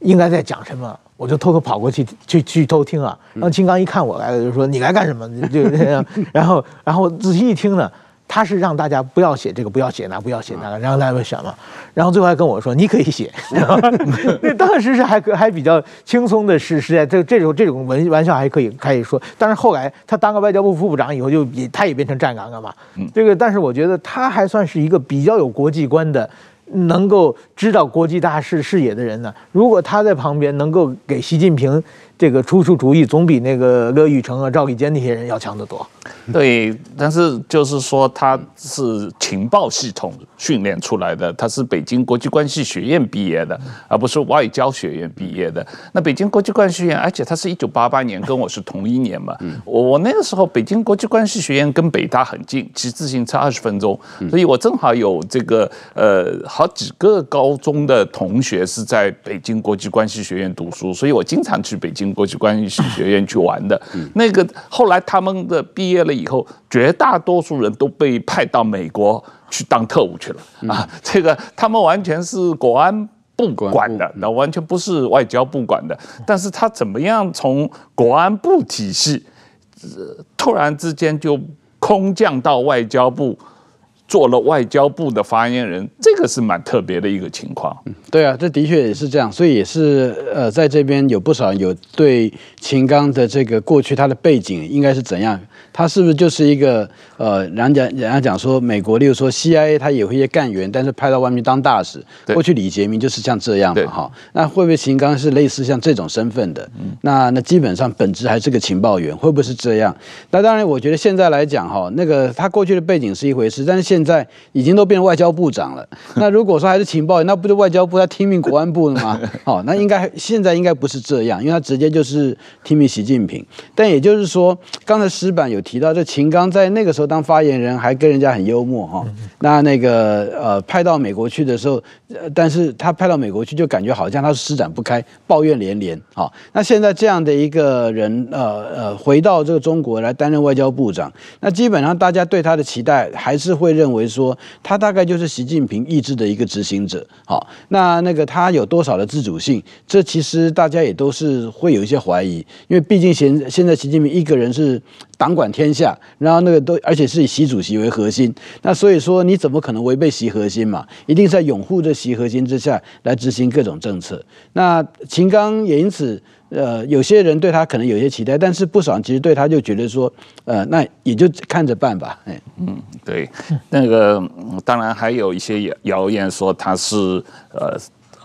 应该在讲什么？我就偷偷跑过去去去偷听啊。然后秦刚一看我来了，就说：“你来干什么？”就 这样。然后然后仔细一听呢，他是让大家不要写这个，不要写那，不要写那个，然后大家选嘛。然后最后还跟我说：“你可以写。”那当时是还还比较轻松的是，是在这这种这种玩玩笑还可以可以说。但是后来他当个外交部副部长以后，就也他也变成站岗了嘛。这个但是我觉得他还算是一个比较有国际观的。能够知道国际大事视野的人呢，如果他在旁边能够给习近平这个出出主意，总比那个乐玉成啊、赵立坚那些人要强得多。对，但是就是说他是情报系统训练出来的，他是北京国际关系学院毕业的，而不是外交学院毕业的。那北京国际关系学院，而且他是一九八八年跟我是同一年嘛，我我那个时候北京国际关系学院跟北大很近，骑自行车二十分钟，所以我正好有这个呃好几个高中的同学是在北京国际关系学院读书，所以我经常去北京国际关系学院去玩的。那个后来他们的毕业了。以后，绝大多数人都被派到美国去当特务去了啊！这个他们完全是国安部管的，那完全不是外交部管的。但是他怎么样从国安部体系，突然之间就空降到外交部？做了外交部的发言人，这个是蛮特别的一个情况。嗯，对啊，这的确也是这样，所以也是呃，在这边有不少有对秦刚的这个过去他的背景应该是怎样，他是不是就是一个呃，人家人家讲说美国，例如说 CIA，他也会一些干员，但是派到外面当大使。过去李杰明就是像这样嘛，哈。那会不会秦刚是类似像这种身份的？嗯那那基本上本质还是个情报员，会不会是这样？那当然，我觉得现在来讲哈，那个他过去的背景是一回事，但是现现在已经都变成外交部长了。那如果说还是情报员，那不就外交部？他要听命国安部了吗？好，那应该现在应该不是这样，因为他直接就是听命习近平。但也就是说，刚才石板有提到，这秦刚在那个时候当发言人，还跟人家很幽默哈。那那个呃派到美国去的时候，但是他派到美国去就感觉好像他是施展不开，抱怨连连。好，那现在这样的一个人呃呃回到这个中国来担任外交部长，那基本上大家对他的期待还是会认认为说他大概就是习近平意志的一个执行者。好，那那个他有多少的自主性？这其实大家也都是会有一些怀疑，因为毕竟现现在习近平一个人是党管天下，然后那个都而且是以习主席为核心，那所以说你怎么可能违背习核心嘛？一定是在拥护这习核心之下来执行各种政策。那秦刚也因此。呃，有些人对他可能有些期待，但是不少人其实对他就觉得说，呃，那也就看着办吧。哎，嗯，对，那个当然还有一些谣谣言说他是呃。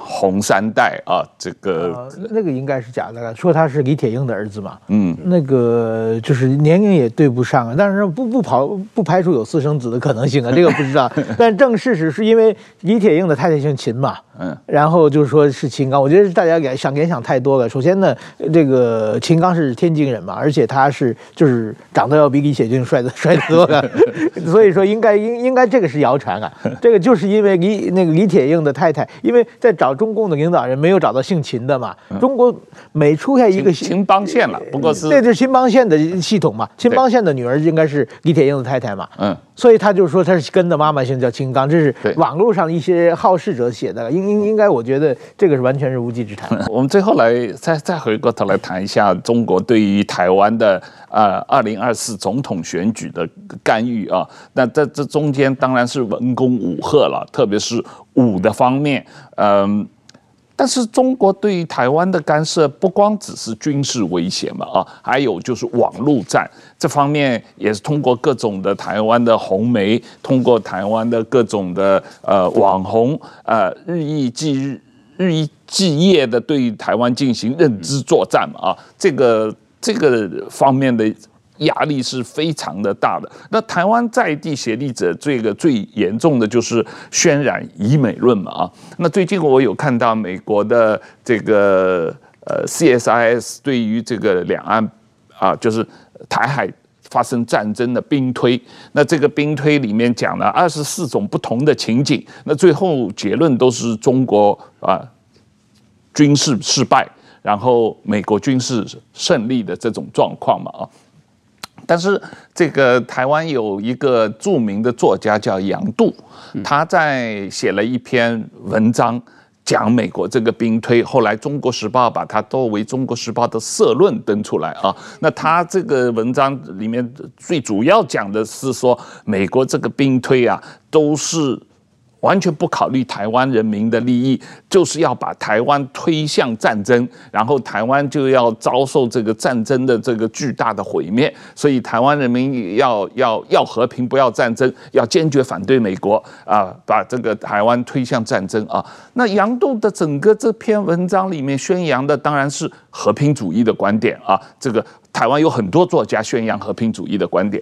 红三代啊，这个、呃、那个应该是假的，说他是李铁英的儿子嘛，嗯，那个就是年龄也对不上啊，但是不不跑不排除有私生子的可能性啊，这个不知道。但正事实是因为李铁英的太太姓秦嘛，嗯，然后就是说是秦刚，我觉得大家联想联想太多了。首先呢，这个秦刚是天津人嘛，而且他是就是长得要比李铁英帅的 帅得多了，所以说应该应应该这个是谣传啊，这个就是因为李那个李铁英的太太，因为在找。中共的领导人没有找到姓秦的嘛？中国每出现一个秦邦宪了，不过是这是秦邦宪的系统嘛？秦邦宪的女儿应该是李铁英的太太嘛？嗯，所以他就说他是跟着妈妈姓叫秦刚，这是网络上一些好事者写的，应应应该我觉得这个是完全是无稽之谈。我们最后来再再回过头来谈一下中国对于台湾的呃二零二四总统选举的干预啊，那在这中间当然是文攻武吓了，特别是武的方面，嗯。但是中国对于台湾的干涉不光只是军事威胁嘛啊，还有就是网络战这方面也是通过各种的台湾的红媒，通过台湾的各种的呃网红呃日益继日日益继夜的对台湾进行认知作战嘛啊，这个这个方面的。压力是非常的大的。那台湾在地协力者，这个最严重的就是渲染以美论嘛啊。那最近我有看到美国的这个呃 CSIS 对于这个两岸啊，就是台海发生战争的兵推。那这个兵推里面讲了二十四种不同的情景。那最后结论都是中国啊军事失败，然后美国军事胜利的这种状况嘛啊。但是这个台湾有一个著名的作家叫杨度，他在写了一篇文章讲美国这个兵推，后来《中国时报》把它作为《中国时报》的社论登出来啊。那他这个文章里面最主要讲的是说，美国这个兵推啊，都是。完全不考虑台湾人民的利益，就是要把台湾推向战争，然后台湾就要遭受这个战争的这个巨大的毁灭。所以台湾人民要要要和平，不要战争，要坚决反对美国啊，把这个台湾推向战争啊。那杨度的整个这篇文章里面宣扬的当然是和平主义的观点啊。这个台湾有很多作家宣扬和平主义的观点，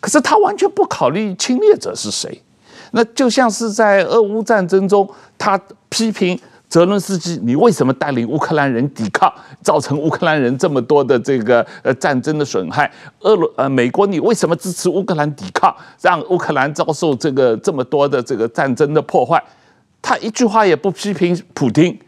可是他完全不考虑侵略者是谁。那就像是在俄乌战争中，他批评泽伦斯基，你为什么带领乌克兰人抵抗，造成乌克兰人这么多的这个呃战争的损害？俄罗呃美国，你为什么支持乌克兰抵抗，让乌克兰遭受这个这么多的这个战争的破坏？他一句话也不批评普丁，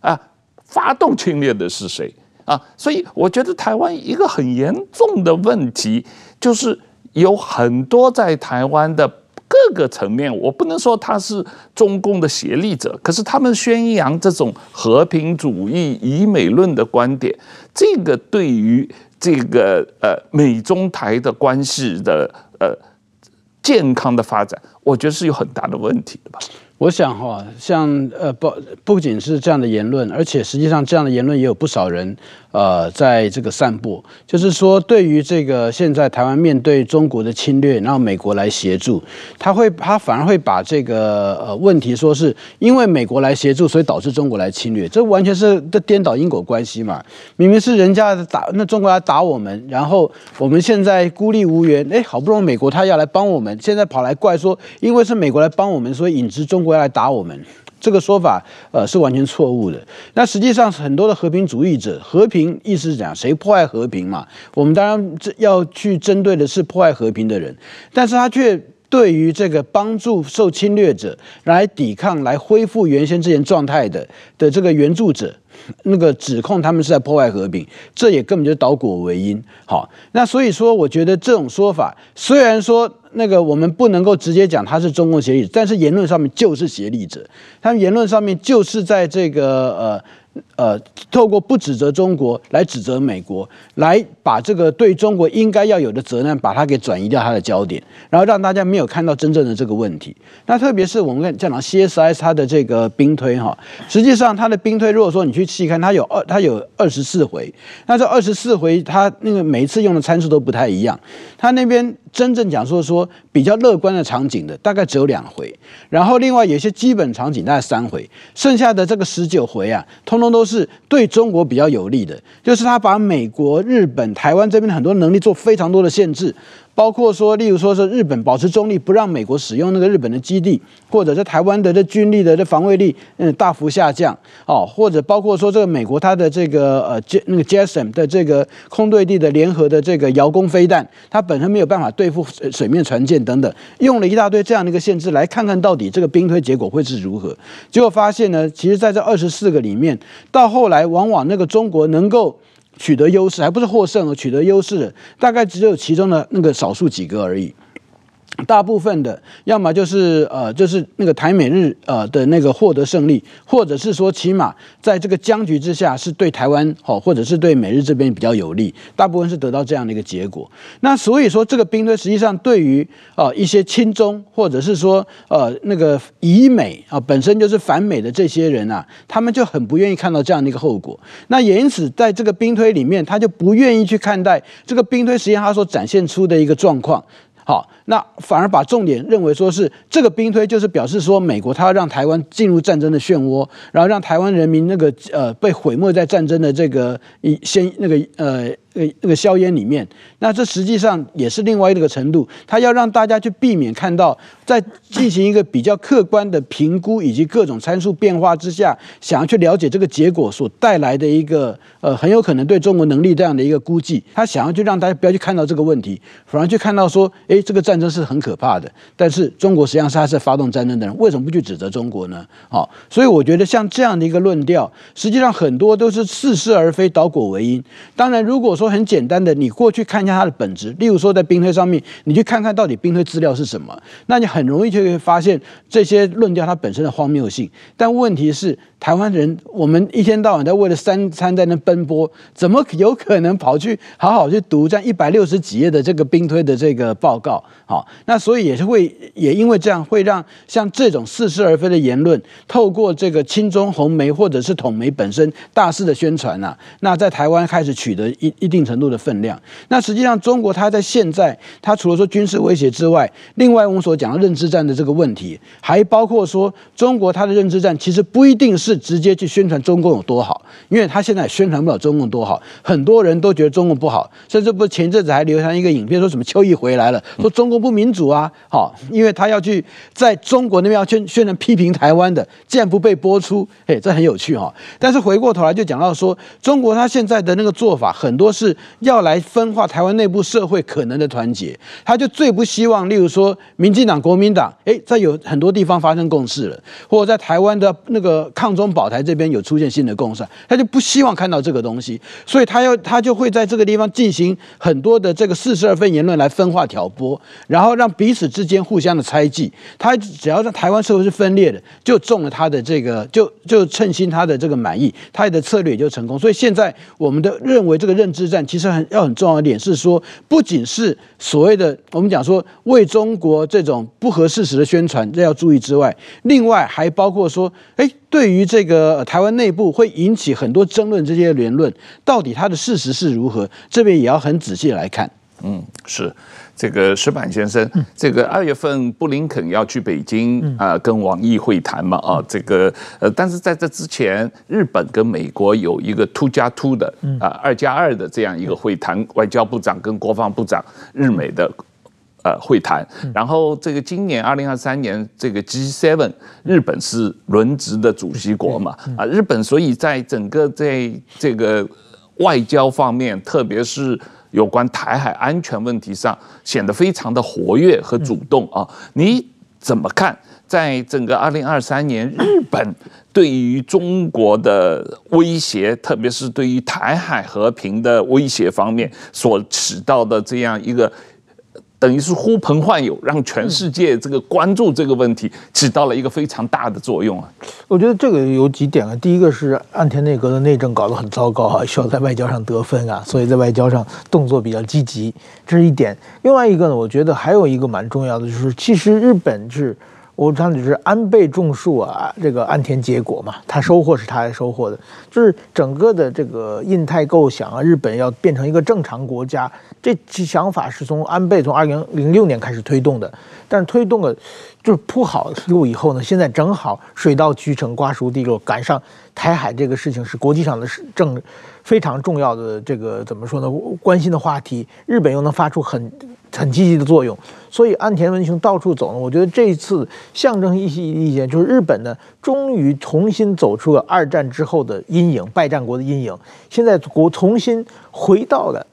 啊，发动侵略的是谁啊？所以我觉得台湾一个很严重的问题，就是有很多在台湾的。各个层面，我不能说他是中共的协力者，可是他们宣扬这种和平主义、以美论的观点，这个对于这个呃美中台的关系的呃健康的发展，我觉得是有很大的问题的吧。我想哈，像呃不不仅是这样的言论，而且实际上这样的言论也有不少人。呃，在这个散布，就是说，对于这个现在台湾面对中国的侵略，然后美国来协助，他会他反而会把这个呃问题说是因为美国来协助，所以导致中国来侵略，这完全是这颠倒因果关系嘛。明明是人家打，那中国来打我们，然后我们现在孤立无援，哎，好不容易美国他要来帮我们，现在跑来怪说，因为是美国来帮我们，所以引致中国。来打我们。这个说法，呃，是完全错误的。那实际上，很多的和平主义者，和平意思是讲谁破坏和平嘛？我们当然要去针对的是破坏和平的人，但是他却对于这个帮助受侵略者来抵抗、来恢复原先之前状态的的这个援助者。那个指控他们是在破坏和平，这也根本就是倒果为因。好，那所以说，我觉得这种说法，虽然说那个我们不能够直接讲他是中共协力，但是言论上面就是协力者，他们言论上面就是在这个呃。呃，透过不指责中国来指责美国，来把这个对中国应该要有的责任，把它给转移掉它的焦点，然后让大家没有看到真正的这个问题。那特别是我们讲讲 C S S 它的这个兵推哈，实际上它的兵推，如果说你去细看，它有二，它有二十四回，那这二十四回它那个每一次用的参数都不太一样，它那边。真正讲说说比较乐观的场景的大概只有两回，然后另外有一些基本场景大概三回，剩下的这个十九回啊，通通都是对中国比较有利的，就是他把美国、日本、台湾这边的很多能力做非常多的限制。包括说，例如说是日本保持中立，不让美国使用那个日本的基地，或者在台湾的这军力的这防卫力嗯大幅下降哦，或者包括说这个美国它的这个呃那个 JASM 的这个空对地的联合的这个遥攻飞弹，它本身没有办法对付水面船舰等等，用了一大堆这样的一个限制，来看看到底这个兵推结果会是如何。结果发现呢，其实在这二十四个里面，到后来往往那个中国能够。取得优势还不是获胜，而取得优势的大概只有其中的那个少数几个而已。大部分的，要么就是呃，就是那个台美日呃的那个获得胜利，或者是说起码在这个僵局之下是对台湾好，或者是对美日这边比较有利。大部分是得到这样的一个结果。那所以说，这个兵推实际上对于呃一些亲中或者是说呃那个以美啊本身就是反美的这些人啊，他们就很不愿意看到这样的一个后果。那也因此，在这个兵推里面，他就不愿意去看待这个兵推实际上他所展现出的一个状况。好。那反而把重点认为说是这个兵推，就是表示说美国他要让台湾进入战争的漩涡，然后让台湾人民那个呃被毁灭在战争的这个一先那个呃那个那个硝烟里面。那这实际上也是另外一个程度，他要让大家去避免看到在进行一个比较客观的评估以及各种参数变化之下，想要去了解这个结果所带来的一个呃很有可能对中国能力这样的一个估计。他想要去让大家不要去看到这个问题，反而去看到说，哎，这个战。争是很可怕的，但是中国实际上是他是发动战争的人，为什么不去指责中国呢？好，所以我觉得像这样的一个论调，实际上很多都是似是而非，倒果为因。当然，如果说很简单的，你过去看一下它的本质，例如说在兵推上面，你去看看到底兵推资料是什么，那你很容易就会发现这些论调它本身的荒谬性。但问题是，台湾人我们一天到晚在为了三餐在那奔波，怎么有可能跑去好好去读这样一百六十几页的这个兵推的这个报告？好，那所以也是会，也因为这样会让像这种似是而非的言论，透过这个亲中红媒或者是统媒本身大肆的宣传啊，那在台湾开始取得一一定定程度的分量。那实际上中国它在现在，它除了说军事威胁之外，另外我们所讲的认知战的这个问题，还包括说中国它的认知战其实不一定是直接去宣传中共有多好，因为它现在宣传不了中共多好，很多人都觉得中共不好，甚至不前阵子还流传一个影片，说什么邱毅回来了，说中国。不民主啊，好，因为他要去在中国那边要宣宣传批评台湾的，竟然不被播出，嘿，这很有趣哈。但是回过头来就讲到说，中国他现在的那个做法，很多是要来分化台湾内部社会可能的团结，他就最不希望，例如说民进党、国民党，哎，在有很多地方发生共识了，或者在台湾的那个抗中保台这边有出现新的共识，他就不希望看到这个东西，所以他要他就会在这个地方进行很多的这个四十二份言论来分化挑拨。然后让彼此之间互相的猜忌，他只要在台湾社会是分裂的，就中了他的这个，就就称心他的这个满意，他的策略也就成功。所以现在我们的认为这个认知战其实很要很重要的点是说，不仅是所谓的我们讲说为中国这种不合事实的宣传这要注意之外，另外还包括说，哎，对于这个台湾内部会引起很多争论这些言论，到底它的事实是如何，这边也要很仔细来看。嗯，是。这个石板先生，这个二月份布林肯要去北京啊、呃，跟王毅会谈嘛啊，这个呃，但是在这之前，日本跟美国有一个 two 加 two 的啊二加二的这样一个会谈，外交部长跟国防部长日美的呃会谈。然后这个今年二零二三年这个 G seven，日本是轮值的主席国嘛啊，日本所以在整个在这个外交方面，特别是有关台海安全问题上，显得非常的活跃和主动啊。你怎么看？在整个二零二三年，日本对于中国的威胁，特别是对于台海和平的威胁方面，所起到的这样一个，等于是呼朋唤友，让全世界这个关注这个问题，起到了一个非常大的作用啊。我觉得这个有几点啊，第一个是岸田内阁的内政搞得很糟糕啊，需要在外交上得分啊，所以在外交上动作比较积极，这是一点。另外一个呢，我觉得还有一个蛮重要的，就是其实日本是。我讲的是安倍种树啊，这个安田结果嘛，他收获是他来收获的，就是整个的这个印太构想啊，日本要变成一个正常国家，这想法是从安倍从二零零六年开始推动的，但是推动了就是铺好路以后呢，现在正好水到渠成，瓜熟蒂落，赶上台海这个事情是国际上的正非常重要的这个怎么说呢，关心的话题，日本又能发出很。很积极的作用，所以岸田文雄到处走呢。我觉得这一次象征意义意见就是日本呢，终于重新走出了二战之后的阴影，败战国的阴影。现在国重新回到了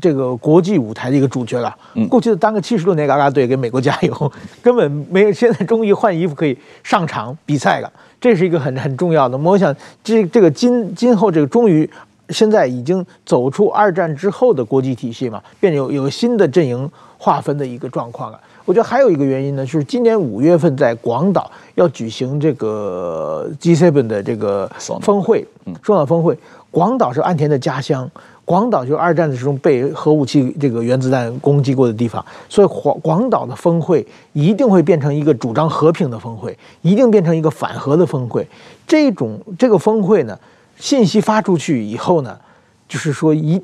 这个国际舞台的一个主角了。过去的当个七十多年嘎嘎队给美国加油，根本没有。现在终于换衣服可以上场比赛了，这是一个很很重要的。我想这这个今今后这个终于。现在已经走出二战之后的国际体系嘛，变有有新的阵营划分的一个状况了。我觉得还有一个原因呢，就是今年五月份在广岛要举行这个 G7 的这个峰会，嗯，重要峰会。广岛是岸田的家乡，广岛就是二战的时候被核武器这个原子弹攻击过的地方，所以广广岛的峰会一定会变成一个主张和平的峰会，一定变成一个反核的峰会。这种这个峰会呢，信息发出去以后呢，就是说一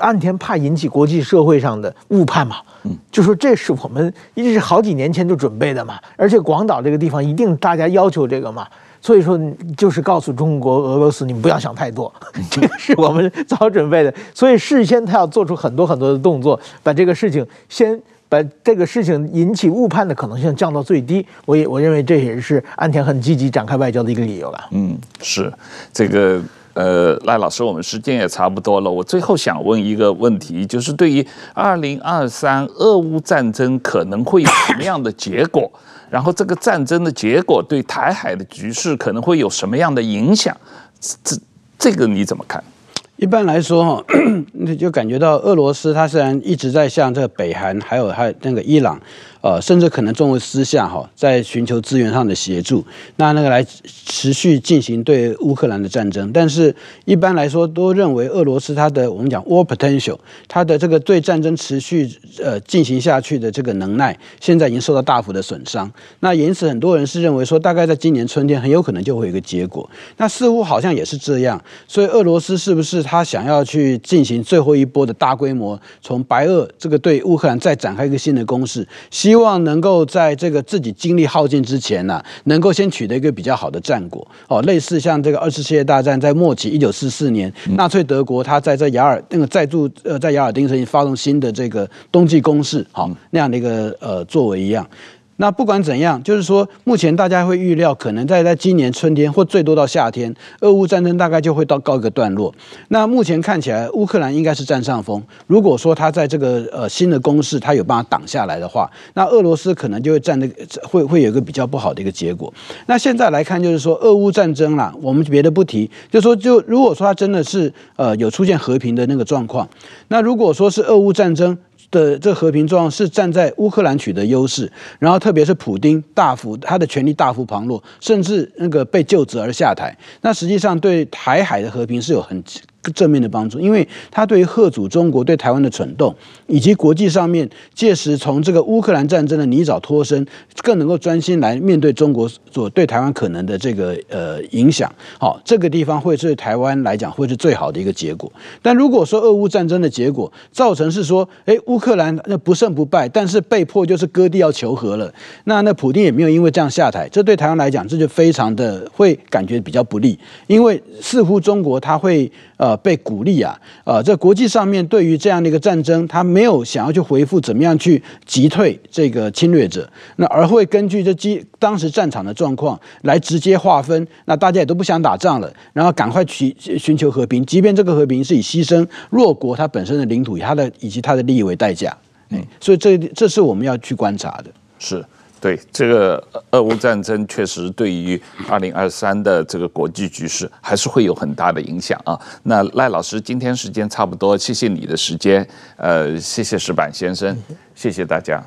岸田怕引起国际社会上的误判嘛，嗯，就说这是我们一直是好几年前就准备的嘛，而且广岛这个地方一定大家要求这个嘛，所以说就是告诉中国俄罗斯你们不要想太多，这个是我们早准备的，所以事先他要做出很多很多的动作，把这个事情先把这个事情引起误判的可能性降到最低，我也我认为这也是安田很积极展开外交的一个理由了。嗯，是这个。呃，赖老师，我们时间也差不多了。我最后想问一个问题，就是对于二零二三俄乌战争可能会有什么样的结果？然后这个战争的结果对台海的局势可能会有什么样的影响？这这个你怎么看？一般来说，哈，你就感觉到俄罗斯它虽然一直在向这个北韩，还有还有那个伊朗。呃，甚至可能作为私下哈，在寻求资源上的协助，那那个来持续进行对乌克兰的战争。但是，一般来说都认为俄罗斯它的我们讲 war potential，它的这个对战争持续呃进行下去的这个能耐，现在已经受到大幅的损伤。那因此，很多人是认为说，大概在今年春天很有可能就会有一个结果。那似乎好像也是这样。所以，俄罗斯是不是他想要去进行最后一波的大规模从白俄这个对乌克兰再展开一个新的攻势？希希望能够在这个自己精力耗尽之前呢、啊，能够先取得一个比较好的战果。哦，类似像这个二次世界大战在末期，一九四四年，纳粹德国他在这雅尔那个在驻呃在雅尔丁城发动新的这个冬季攻势，好那样的一个呃作为一样。那不管怎样，就是说，目前大家会预料，可能在在今年春天或最多到夏天，俄乌战争大概就会到告一个段落。那目前看起来，乌克兰应该是占上风。如果说他在这个呃新的攻势，他有办法挡下来的话，那俄罗斯可能就会占那个会会有一个比较不好的一个结果。那现在来看，就是说，俄乌战争啦，我们别的不提，就说，就如果说它真的是呃有出现和平的那个状况，那如果说是俄乌战争。的这和平状况是站在乌克兰取得优势，然后特别是普丁大幅他的权力大幅旁落，甚至那个被就职而下台，那实际上对台海的和平是有很正面的帮助，因为他对于贺阻中国对台湾的蠢动，以及国际上面届时从这个乌克兰战争的泥沼脱身，更能够专心来面对中国所对台湾可能的这个呃影响。好，这个地方会对台湾来讲会是最好的一个结果。但如果说俄乌战争的结果造成是说，诶，乌克兰那不胜不败，但是被迫就是割地要求和了，那那普丁也没有因为这样下台，这对台湾来讲这就非常的会感觉比较不利，因为似乎中国他会呃。被鼓励啊，呃，在国际上面对于这样的一个战争，他没有想要去回复怎么样去击退这个侵略者，那而会根据这机当时战场的状况来直接划分，那大家也都不想打仗了，然后赶快去寻求和平，即便这个和平是以牺牲弱国它本身的领土、以它的以及它的利益为代价，嗯，所以这这是我们要去观察的，是。对这个俄乌战争，确实对于二零二三的这个国际局势还是会有很大的影响啊。那赖老师，今天时间差不多，谢谢你的时间，呃，谢谢石板先生，谢谢大家。